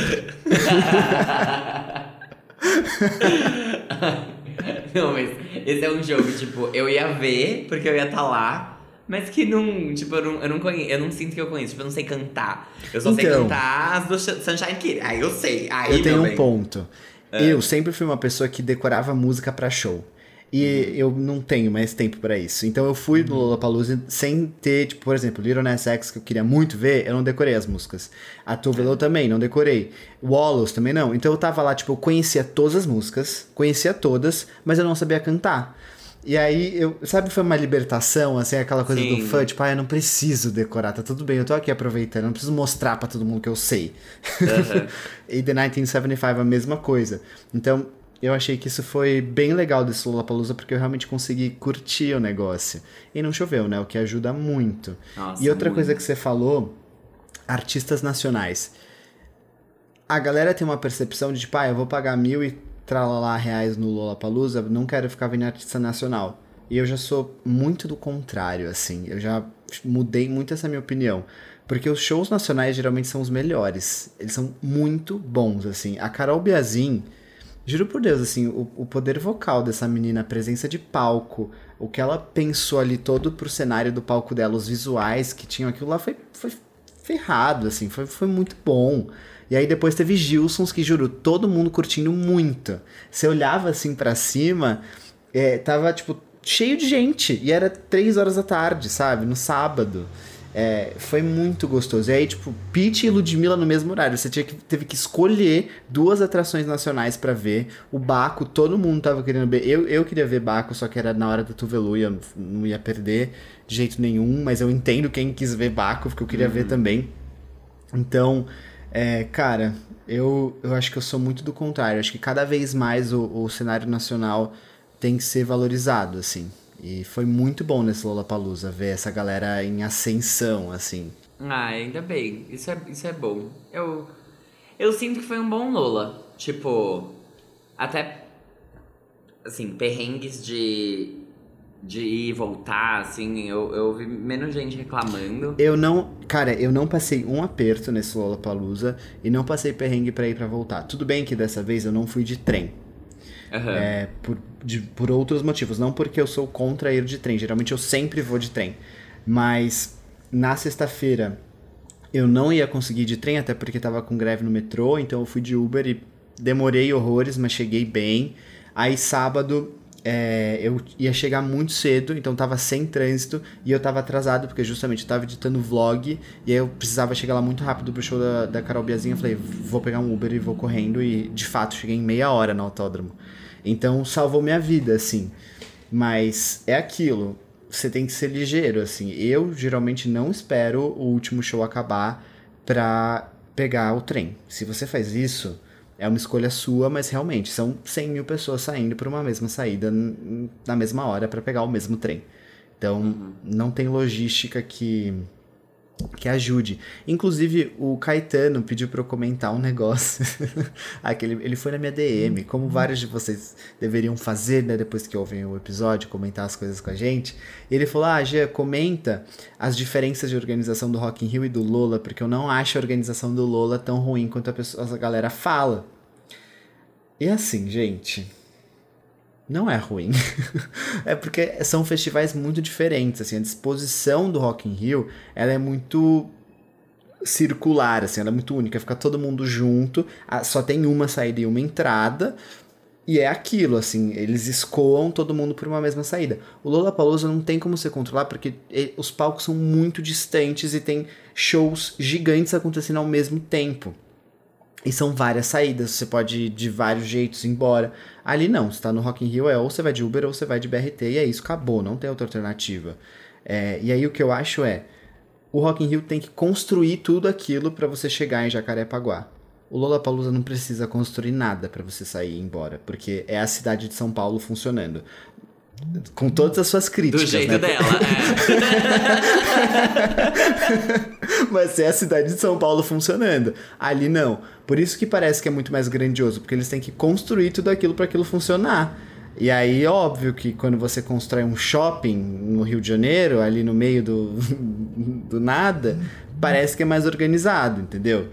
não, mas esse é um jogo, tipo, eu ia ver, porque eu ia estar tá lá. Mas que não, tipo, eu não, eu não conheço, eu não sinto que eu conheço, tipo, eu não sei cantar. Eu só então, sei cantar as do Sunshine Kid. Aí eu sei. Aí, eu tenho um ponto. É. Eu sempre fui uma pessoa que decorava música para show. E uhum. eu não tenho mais tempo para isso. Então eu fui no uhum. Lollapalooza sem ter, tipo, por exemplo, Little Nas X, que eu queria muito ver, eu não decorei as músicas. A Tuvelo também, não decorei. Wallows também não. Então eu tava lá, tipo, eu conhecia todas as músicas, conhecia todas, mas eu não sabia cantar. E aí, eu, sabe, foi uma libertação, assim, aquela coisa Sim. do fã, tipo, ah, eu não preciso decorar, tá tudo bem, eu tô aqui aproveitando, não preciso mostrar para todo mundo que eu sei. Uhum. e The 1975 a mesma coisa. Então, eu achei que isso foi bem legal desse Lollapalooza porque eu realmente consegui curtir o negócio. E não choveu, né? O que ajuda muito. Nossa, e outra muito. coisa que você falou, artistas nacionais. A galera tem uma percepção de tipo, ah, eu vou pagar mil e tralala reais no Lollapalooza, não quero ficar vendo artista nacional. E eu já sou muito do contrário, assim. Eu já mudei muito essa minha opinião. Porque os shows nacionais geralmente são os melhores. Eles são muito bons, assim. A Carol Biazin Juro por Deus, assim, o, o poder vocal dessa menina, a presença de palco, o que ela pensou ali todo pro cenário do palco dela, os visuais que tinham aquilo lá foi, foi ferrado, assim, foi, foi muito bom. E aí depois teve Gilsons, que juro, todo mundo curtindo muito. Você olhava assim para cima, é, tava tipo cheio de gente. E era três horas da tarde, sabe? No sábado. É, foi muito gostoso. E aí, tipo, Pete e Ludmilla no mesmo horário. Você tinha que, teve que escolher duas atrações nacionais para ver. O Baco, todo mundo tava querendo ver. Eu, eu queria ver Baco, só que era na hora do Tuvelu e eu não ia perder de jeito nenhum. Mas eu entendo quem quis ver Baco, porque eu queria uhum. ver também. Então, é, cara, eu, eu acho que eu sou muito do contrário. Acho que cada vez mais o, o cenário nacional tem que ser valorizado, assim. E foi muito bom nesse Lollapalooza ver essa galera em ascensão, assim. Ah, ainda bem. Isso é, isso é bom. Eu, eu sinto que foi um bom Lola. Tipo, até, assim, perrengues de, de ir e voltar, assim, eu, eu vi menos gente reclamando. Eu não, cara, eu não passei um aperto nesse Lollapalooza e não passei perrengue pra ir pra voltar. Tudo bem que dessa vez eu não fui de trem. Aham. É, por, de- por outros motivos. Não porque eu sou contra ir de trem. Geralmente eu sempre vou de trem. Mas na sexta-feira eu não ia conseguir ir de trem, até porque tava com greve no metrô. Então eu fui de Uber e demorei horrores, mas cheguei bem. Aí sábado é, eu ia chegar muito cedo, então tava sem trânsito e eu tava atrasado, porque justamente eu tava editando vlog e aí eu precisava chegar lá muito rápido pro show da, da Carol Biazinha. Falei, vou pegar um Uber e vou correndo. E de fato cheguei em meia hora no autódromo. Então salvou minha vida, assim. Mas é aquilo, você tem que ser ligeiro, assim. Eu geralmente não espero o último show acabar pra pegar o trem. Se você faz isso, é uma escolha sua, mas realmente são 100 mil pessoas saindo por uma mesma saída na mesma hora pra pegar o mesmo trem. Então não tem logística que que ajude. Inclusive, o Caetano pediu pra eu comentar um negócio. Aquele, ele foi na minha DM, como vários de vocês deveriam fazer, né, depois que ouvem o episódio, comentar as coisas com a gente. E ele falou: Ah, Gia, comenta as diferenças de organização do Rock in Rio e do Lola, porque eu não acho a organização do Lola tão ruim quanto a, pessoa, a galera fala. E assim, gente, não é ruim. é porque são festivais muito diferentes, assim, a disposição do Rock in Rio, ela é muito circular, assim, ela é muito única, fica todo mundo junto, só tem uma saída e uma entrada, e é aquilo, assim, eles escoam todo mundo por uma mesma saída. O Lollapalooza não tem como você controlar porque os palcos são muito distantes e tem shows gigantes acontecendo ao mesmo tempo. E são várias saídas, você pode ir de vários jeitos embora. Ali não, você tá no Rock in Rio, é ou você vai de Uber ou você vai de BRT, e é isso, acabou, não tem outra alternativa. É, e aí o que eu acho é, o Rock in Rio tem que construir tudo aquilo para você chegar em Jacarepaguá. O Lollapalooza não precisa construir nada para você sair e ir embora, porque é a cidade de São Paulo funcionando. Com todas as suas Do críticas, jeito né? dela, é. Mas é a cidade de São Paulo funcionando. Ali não. Por isso que parece que é muito mais grandioso, porque eles têm que construir tudo aquilo para aquilo funcionar. E aí, óbvio que quando você constrói um shopping no Rio de Janeiro, ali no meio do, do nada, parece que é mais organizado, entendeu?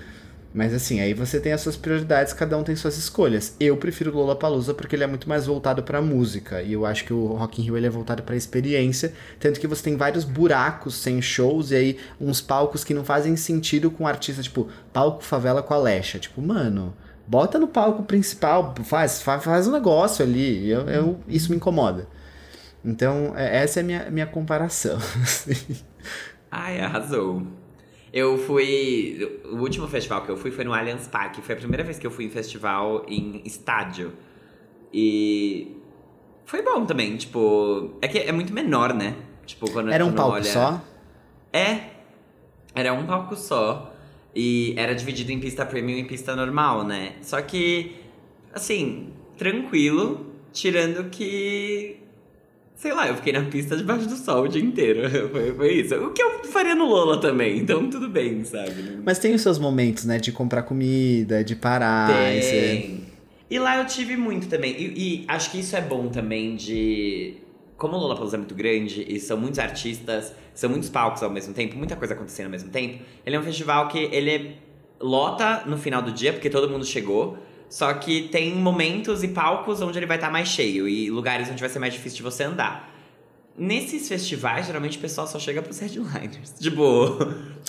Mas assim, aí você tem as suas prioridades, cada um tem suas escolhas. Eu prefiro o Lollapalooza porque ele é muito mais voltado pra música. E eu acho que o Rock in Rio ele é voltado pra experiência. Tanto que você tem vários buracos sem shows e aí uns palcos que não fazem sentido com artista, tipo, palco favela com a Alexa. Tipo, mano, bota no palco principal, faz, faz, faz um negócio ali. Eu, eu- isso me incomoda. Então, é- essa é a minha, minha comparação. Ai, arrasou. Eu fui. O último festival que eu fui foi no Allianz Parque. Foi a primeira vez que eu fui em festival em estádio. E. Foi bom também, tipo. É que é muito menor, né? Tipo, quando Era um palco olha- só? É. Era um palco só. E era dividido em pista premium e pista normal, né? Só que, assim, tranquilo, tirando que. Sei lá, eu fiquei na pista debaixo do sol o dia inteiro. Foi, foi isso. O que eu faria no Lola também, então tudo bem, sabe? Mas tem os seus momentos, né? De comprar comida, de parar. e você- Tem. E lá eu tive muito também. E, e acho que isso é bom também de. Como o Lollapalooza é muito grande e são muitos artistas, são muitos palcos ao mesmo tempo, muita coisa acontecendo ao mesmo tempo. Ele é um festival que ele lota no final do dia, porque todo mundo chegou. Só que tem momentos e palcos onde ele vai estar mais cheio e lugares onde vai ser mais difícil de você andar. Nesses festivais, geralmente o pessoal só chega pros headliners. Tipo,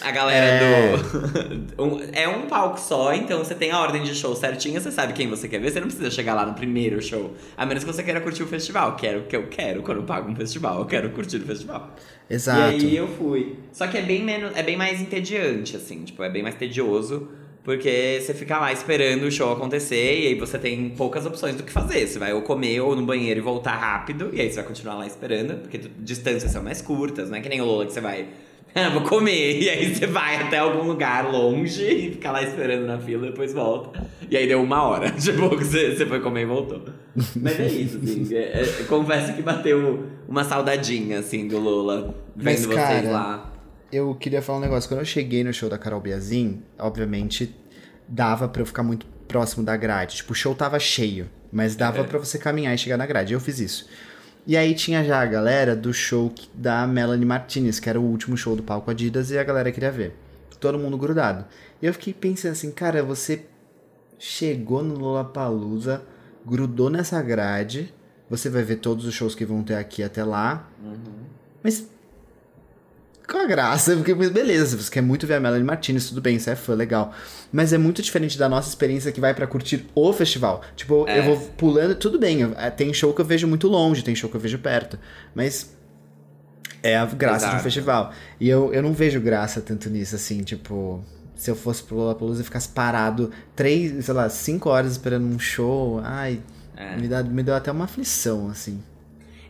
a galera É. do. é um palco só, então você tem a ordem de show certinha, você sabe quem você quer ver, você não precisa chegar lá no primeiro show. A menos que você queira curtir o festival, que era o que eu quero quando eu pago um festival, eu quero curtir o festival. Exato. E aí eu fui. Só que é bem menos. É bem mais entediante, assim, tipo, é bem mais tedioso. Porque você fica lá esperando o show acontecer e aí você tem poucas opções do que fazer. Você vai ou comer ou no banheiro e voltar rápido, e aí você vai continuar lá esperando, porque distâncias são mais curtas, não é que nem o Lola que você vai Ah, vou comer. E aí você vai até algum lugar longe e fica lá esperando na fila, depois volta. E aí deu uma hora. Tipo, você, você foi comer e voltou. Mas é isso, assim. É, é, confesso que bateu uma saudadinha, assim, do Lola. Vendo Mas, vocês cara, lá. Eu queria falar um negócio. Quando eu cheguei no show da Carol Biazin, obviamente dava pra eu ficar muito próximo da grade. Tipo, o show tava cheio, mas dava É. pra você caminhar e chegar na grade. Eu fiz isso. E aí tinha já a galera do show da Melanie Martinez, que era o último show do palco Adidas, e a galera queria ver. Todo mundo grudado. E eu fiquei pensando assim, cara, você chegou no Lollapalooza, grudou nessa grade, você vai ver todos os shows que vão ter aqui até lá, mas qual a graça? Porque, beleza, você quer muito ver a Melanie Martinez, tudo bem, você é fã, legal. Mas é muito diferente da nossa experiência que vai pra curtir o festival. Tipo, É. eu vou pulando, tudo bem, é, tem show que eu vejo muito longe, tem show que eu vejo perto. Mas é a graça de um Exato. festival. E eu, eu não vejo graça tanto nisso, assim, tipo... Se eu fosse pro Lollapalooza e ficasse parado três, sei lá, cinco horas esperando um show, ai, É. me, dá, me deu até uma aflição, assim.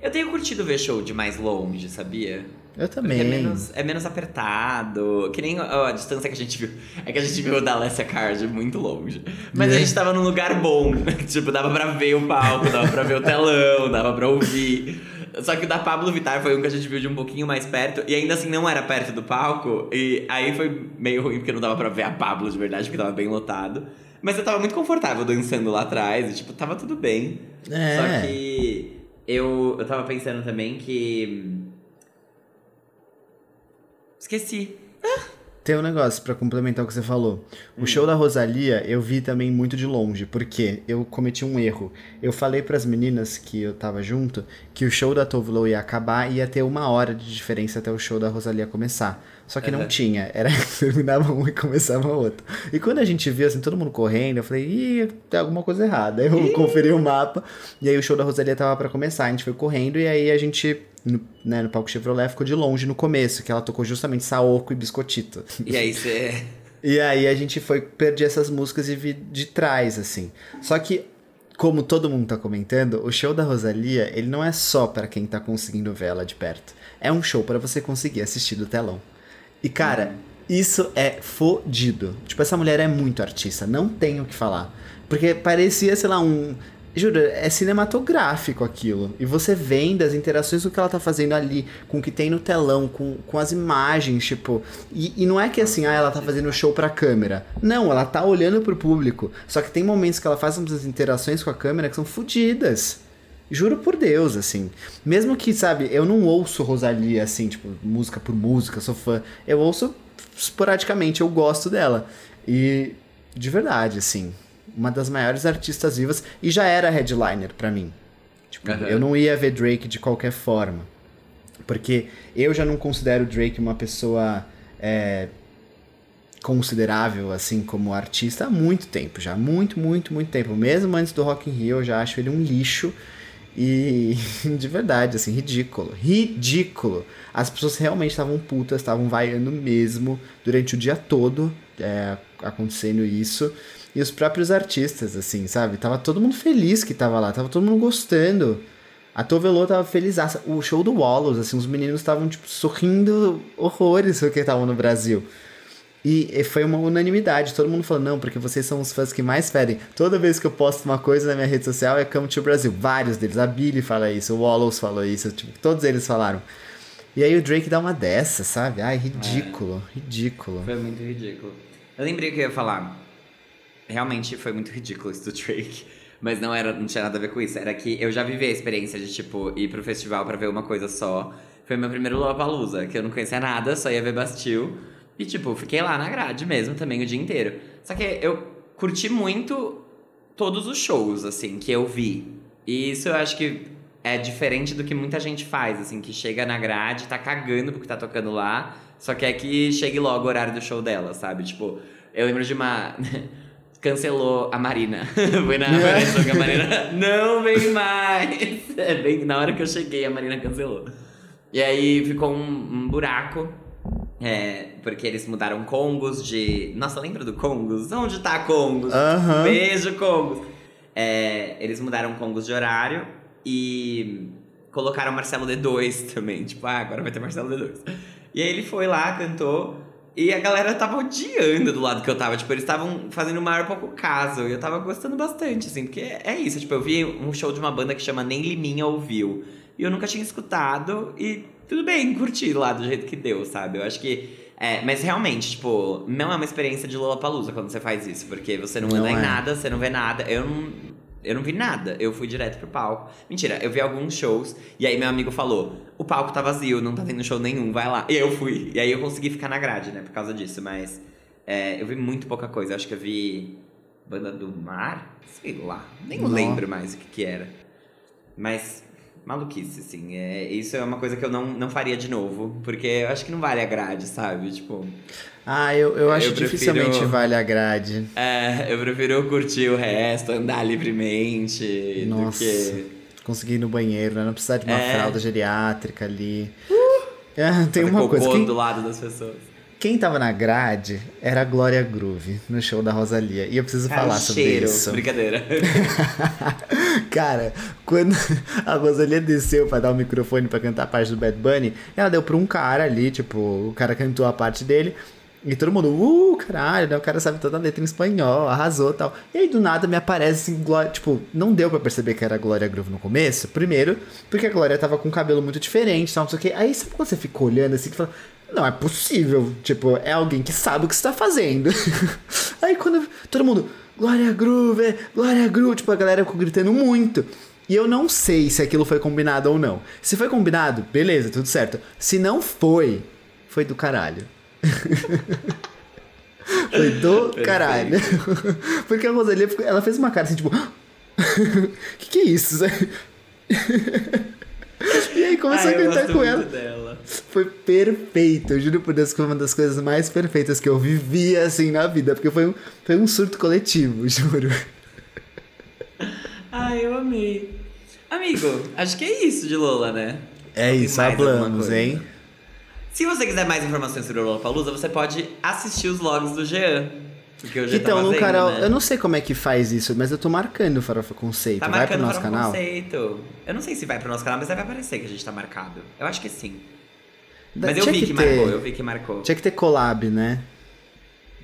Eu tenho curtido ver show de mais longe, sabia? Eu Porque também. é menos, é menos apertado. Que nem ó, a distância que a gente viu. É que a gente viu o da Alessia Card muito longe. Mas a É. gente tava num lugar bom. tipo, dava pra ver o palco, dava pra ver o telão, dava pra ouvir. Só que o da Pablo Vittar foi um que a gente viu de um pouquinho mais perto. E ainda assim não era perto do palco. E aí foi meio ruim porque não dava pra ver a Pablo de verdade, porque tava bem lotado. Mas eu tava muito confortável dançando lá atrás. E tipo, tava tudo bem. É. Só que eu, eu tava pensando também que. Esqueci. Tem um negócio pra complementar o que você falou. Hum. O show da Rosalia eu vi também muito de longe, porque eu cometi um erro. Eu falei pras meninas que eu tava junto que o show da Tove Lo ia acabar e ia ter uma hora de diferença até o show da Rosalia começar. Só que não Aham. tinha, era terminava um e começava outro. E quando a gente viu assim todo mundo correndo, eu falei, ih, tem alguma coisa errada. Aí eu conferi o mapa e aí o show da Rosalia tava pra começar, a gente foi correndo e aí a gente no, né, no palco Chevrolet ficou de longe no começo, que ela tocou justamente Saoko e Biscottito. E aí você. E aí a gente foi perder essas músicas e vi de trás, assim. Só que, como todo mundo tá comentando, o show da Rosalia, ele não é só pra quem tá conseguindo ver ela de perto. É um show pra você conseguir assistir do telão. E cara, isso é fodido. Tipo, essa mulher é muito artista, não tenho o que falar. Porque parecia, sei lá, um. Juro, é cinematográfico aquilo. E você vendo as interações do que ela tá fazendo ali, com o que tem no telão, com, com as imagens, tipo. E, e não é que assim, ah, ela tá fazendo show pra câmera. Não, ela tá olhando pro público. Só que tem momentos que ela faz umas interações com a câmera que são fodidas. Juro por Deus, assim. Mesmo que, sabe, eu não ouço Rosalia, assim, tipo, música por música, sou fã. Eu ouço esporadicamente, eu gosto dela. E, de verdade, assim, uma das maiores artistas vivas. E já era headliner pra mim. Tipo, Aham. eu não ia ver Drake de qualquer forma. Porque eu já não considero Drake uma pessoa é, considerável, assim, como artista há muito tempo já. Muito, muito, muito tempo. Mesmo antes do Rock in Rio, eu já acho ele um lixo. E de verdade, assim, ridículo. Ridículo. As pessoas realmente estavam putas, estavam vaiando mesmo durante o dia todo é, acontecendo isso. E os próprios artistas, assim, sabe? Tava todo mundo feliz que tava lá, tava todo mundo gostando. A Tovelô tava feliz. O show do Wallows, assim, os meninos estavam, tipo, sorrindo horrores porque estavam no Brasil. E foi uma unanimidade, todo mundo falou, não, porque vocês são os fãs que mais pedem. Toda vez que eu posto uma coisa na minha rede social é Come to Brasil. Vários deles, a Billy fala isso, o Wallows falou isso, tipo, todos eles falaram. E aí o Drake dá uma dessa, sabe? Ai, ridículo, ridículo. Foi muito ridículo. Eu lembrei que eu ia falar. Realmente foi muito ridículo isso do Drake. Mas não, era, não tinha nada a ver com isso. Era que eu já vivi a experiência de, tipo, ir pro festival pra ver uma coisa só. Foi meu primeiro Lollapalooza, que eu não conhecia nada, só ia ver Bastille. E, tipo, fiquei lá na grade mesmo também o dia inteiro. Só que eu curti muito todos os shows, assim, que eu vi. E isso eu acho que é diferente do que muita gente faz, assim, que chega na grade, tá cagando porque tá tocando lá, só quer que chegue logo o horário do show dela, sabe? Tipo, eu lembro de uma. Cancelou a Marina. Foi na show que a Marina. Não vem mais! É bem na hora que eu cheguei, a Marina cancelou. E aí ficou um, um buraco. É, porque eles mudaram Congos de. Nossa, lembra do Congos? Onde tá Congos? Aham. Beijo, Congos! É, eles mudaram Congos de horário e colocaram Marcelo D2 também. Tipo, ah, agora vai ter Marcelo D2. E aí ele foi lá, cantou. E a galera tava odiando do lado que eu tava. Tipo, eles estavam fazendo o maior pouco caso. E eu tava gostando bastante, assim. Porque é isso. Tipo, eu vi um show de uma banda que chama Nem Liminha Ouviu. E eu nunca tinha escutado. E tudo bem, curti lá do jeito que deu, sabe? Eu acho que... É, mas realmente, tipo, não é uma experiência de Lollapalooza quando você faz isso. Porque você não Não anda em é. nada, você não vê nada. Eu não... Eu não vi nada, eu fui direto pro palco. Mentira, eu vi alguns shows e aí meu amigo falou: o palco tá vazio, não tá tendo show nenhum, vai lá. E aí eu fui. E aí eu consegui ficar na grade, né, por causa disso. Mas é, eu vi muito pouca coisa. Eu acho que eu vi Banda do Mar, sei lá, nem lembro mais o que que era. Mas maluquice, assim. É, isso é uma coisa que eu não, não faria de novo, porque eu acho que não vale a grade, sabe? Tipo. Ah, eu, eu acho Eu prefiro- dificilmente vale a grade. É, eu prefiro curtir o resto, andar livremente Nossa. do que. Conseguir ir no banheiro, né? Não precisar de uma É. fralda geriátrica ali. É, tem fazer uma coisa. Quem, do lado das pessoas. Quem tava na grade era a Glória Groove no show da Rosalia. E eu preciso Cara, falar sobre cheiro. isso. Brincadeira. Cara, quando a Rosalia desceu pra dar o microfone pra cantar a parte do Bad Bunny, ela deu pra um cara ali, tipo, o cara cantou a parte dele. E todo mundo, uh, caralho, né? O cara sabe toda a letra em espanhol, arrasou e tal. E aí do nada me aparece assim, Glória. Tipo, não deu pra perceber que era a Glória Groove no começo. Primeiro, porque a Glória tava com um cabelo muito diferente, tal, não sei o quê. Aí sabe quando você fica olhando assim, que fala, não é possível. Tipo, é alguém que sabe o que está fazendo. aí quando todo mundo, Glória Groove, Glória Groove, tipo, a galera ficou gritando muito. E eu não sei se aquilo foi combinado ou não. Se foi combinado, beleza, tudo certo. Se não foi, foi do caralho. foi do caralho. Porque a Rosalia, ela fez uma cara assim, tipo... que que é isso? E aí começou Ai, a cantar com ela. dela. Foi perfeito, eu juro por Deus que foi uma das coisas mais perfeitas que eu vivi assim na vida, porque foi um, foi um surto coletivo, juro. Ai, eu amei. Amigo, acho que é isso de Lola, né? É Tem isso, coisa? hein? Se você quiser mais informações sobre o Lollapalooza, você pode assistir os vlogs do Jean. Porque o Jean Então, no Carol, né? eu não sei como é que faz isso, mas eu tô marcando o Farofa Conceito. Tá Vai pro nosso um canal? conceito. Eu não sei se vai pro nosso canal, mas deve aparecer que a gente tá marcado. Eu acho que sim. Da- Mas eu vi que, ter- marcou, eu vi que marcou. Tinha que ter collab, né?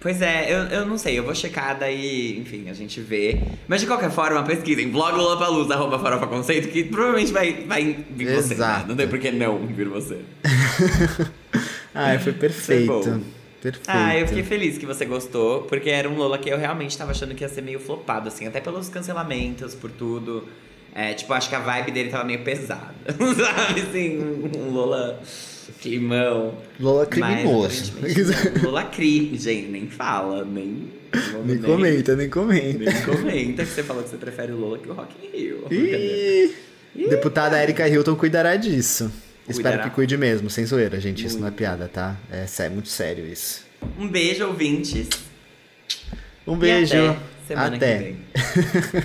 Pois é, eu, eu não sei, eu vou checar daí, enfim, a gente vê. Mas de qualquer forma, pesquisem blog Lollapalooza, arroba farofa conceito, que provavelmente vai, vai vir você. né? Exato. Não tem por que não vir você. Ah, foi bom. perfeito. Perfeito. Ah, eu fiquei feliz que você gostou, porque era um Lola que eu realmente tava achando que ia ser meio flopado, assim, até pelos cancelamentos, por tudo. É, tipo, acho que a vibe dele tava meio pesada, sabe? Assim, um, Lola climão. Lola Mas, criminoso. não. Lola cri, gente, nem fala, nem... nem comenta, nem comenta. Nem comenta que você falou que você prefere o Lola que o Rock in Rio. Ih, Deputada Erika Hilton cuidará disso. Espero Cuidará. que cuide mesmo, sem zoeira, gente. Isso não é Muito. piada, tá? É sé- muito sério isso. Um beijo, ouvintes. Um E beijo. até semana Até. que vem.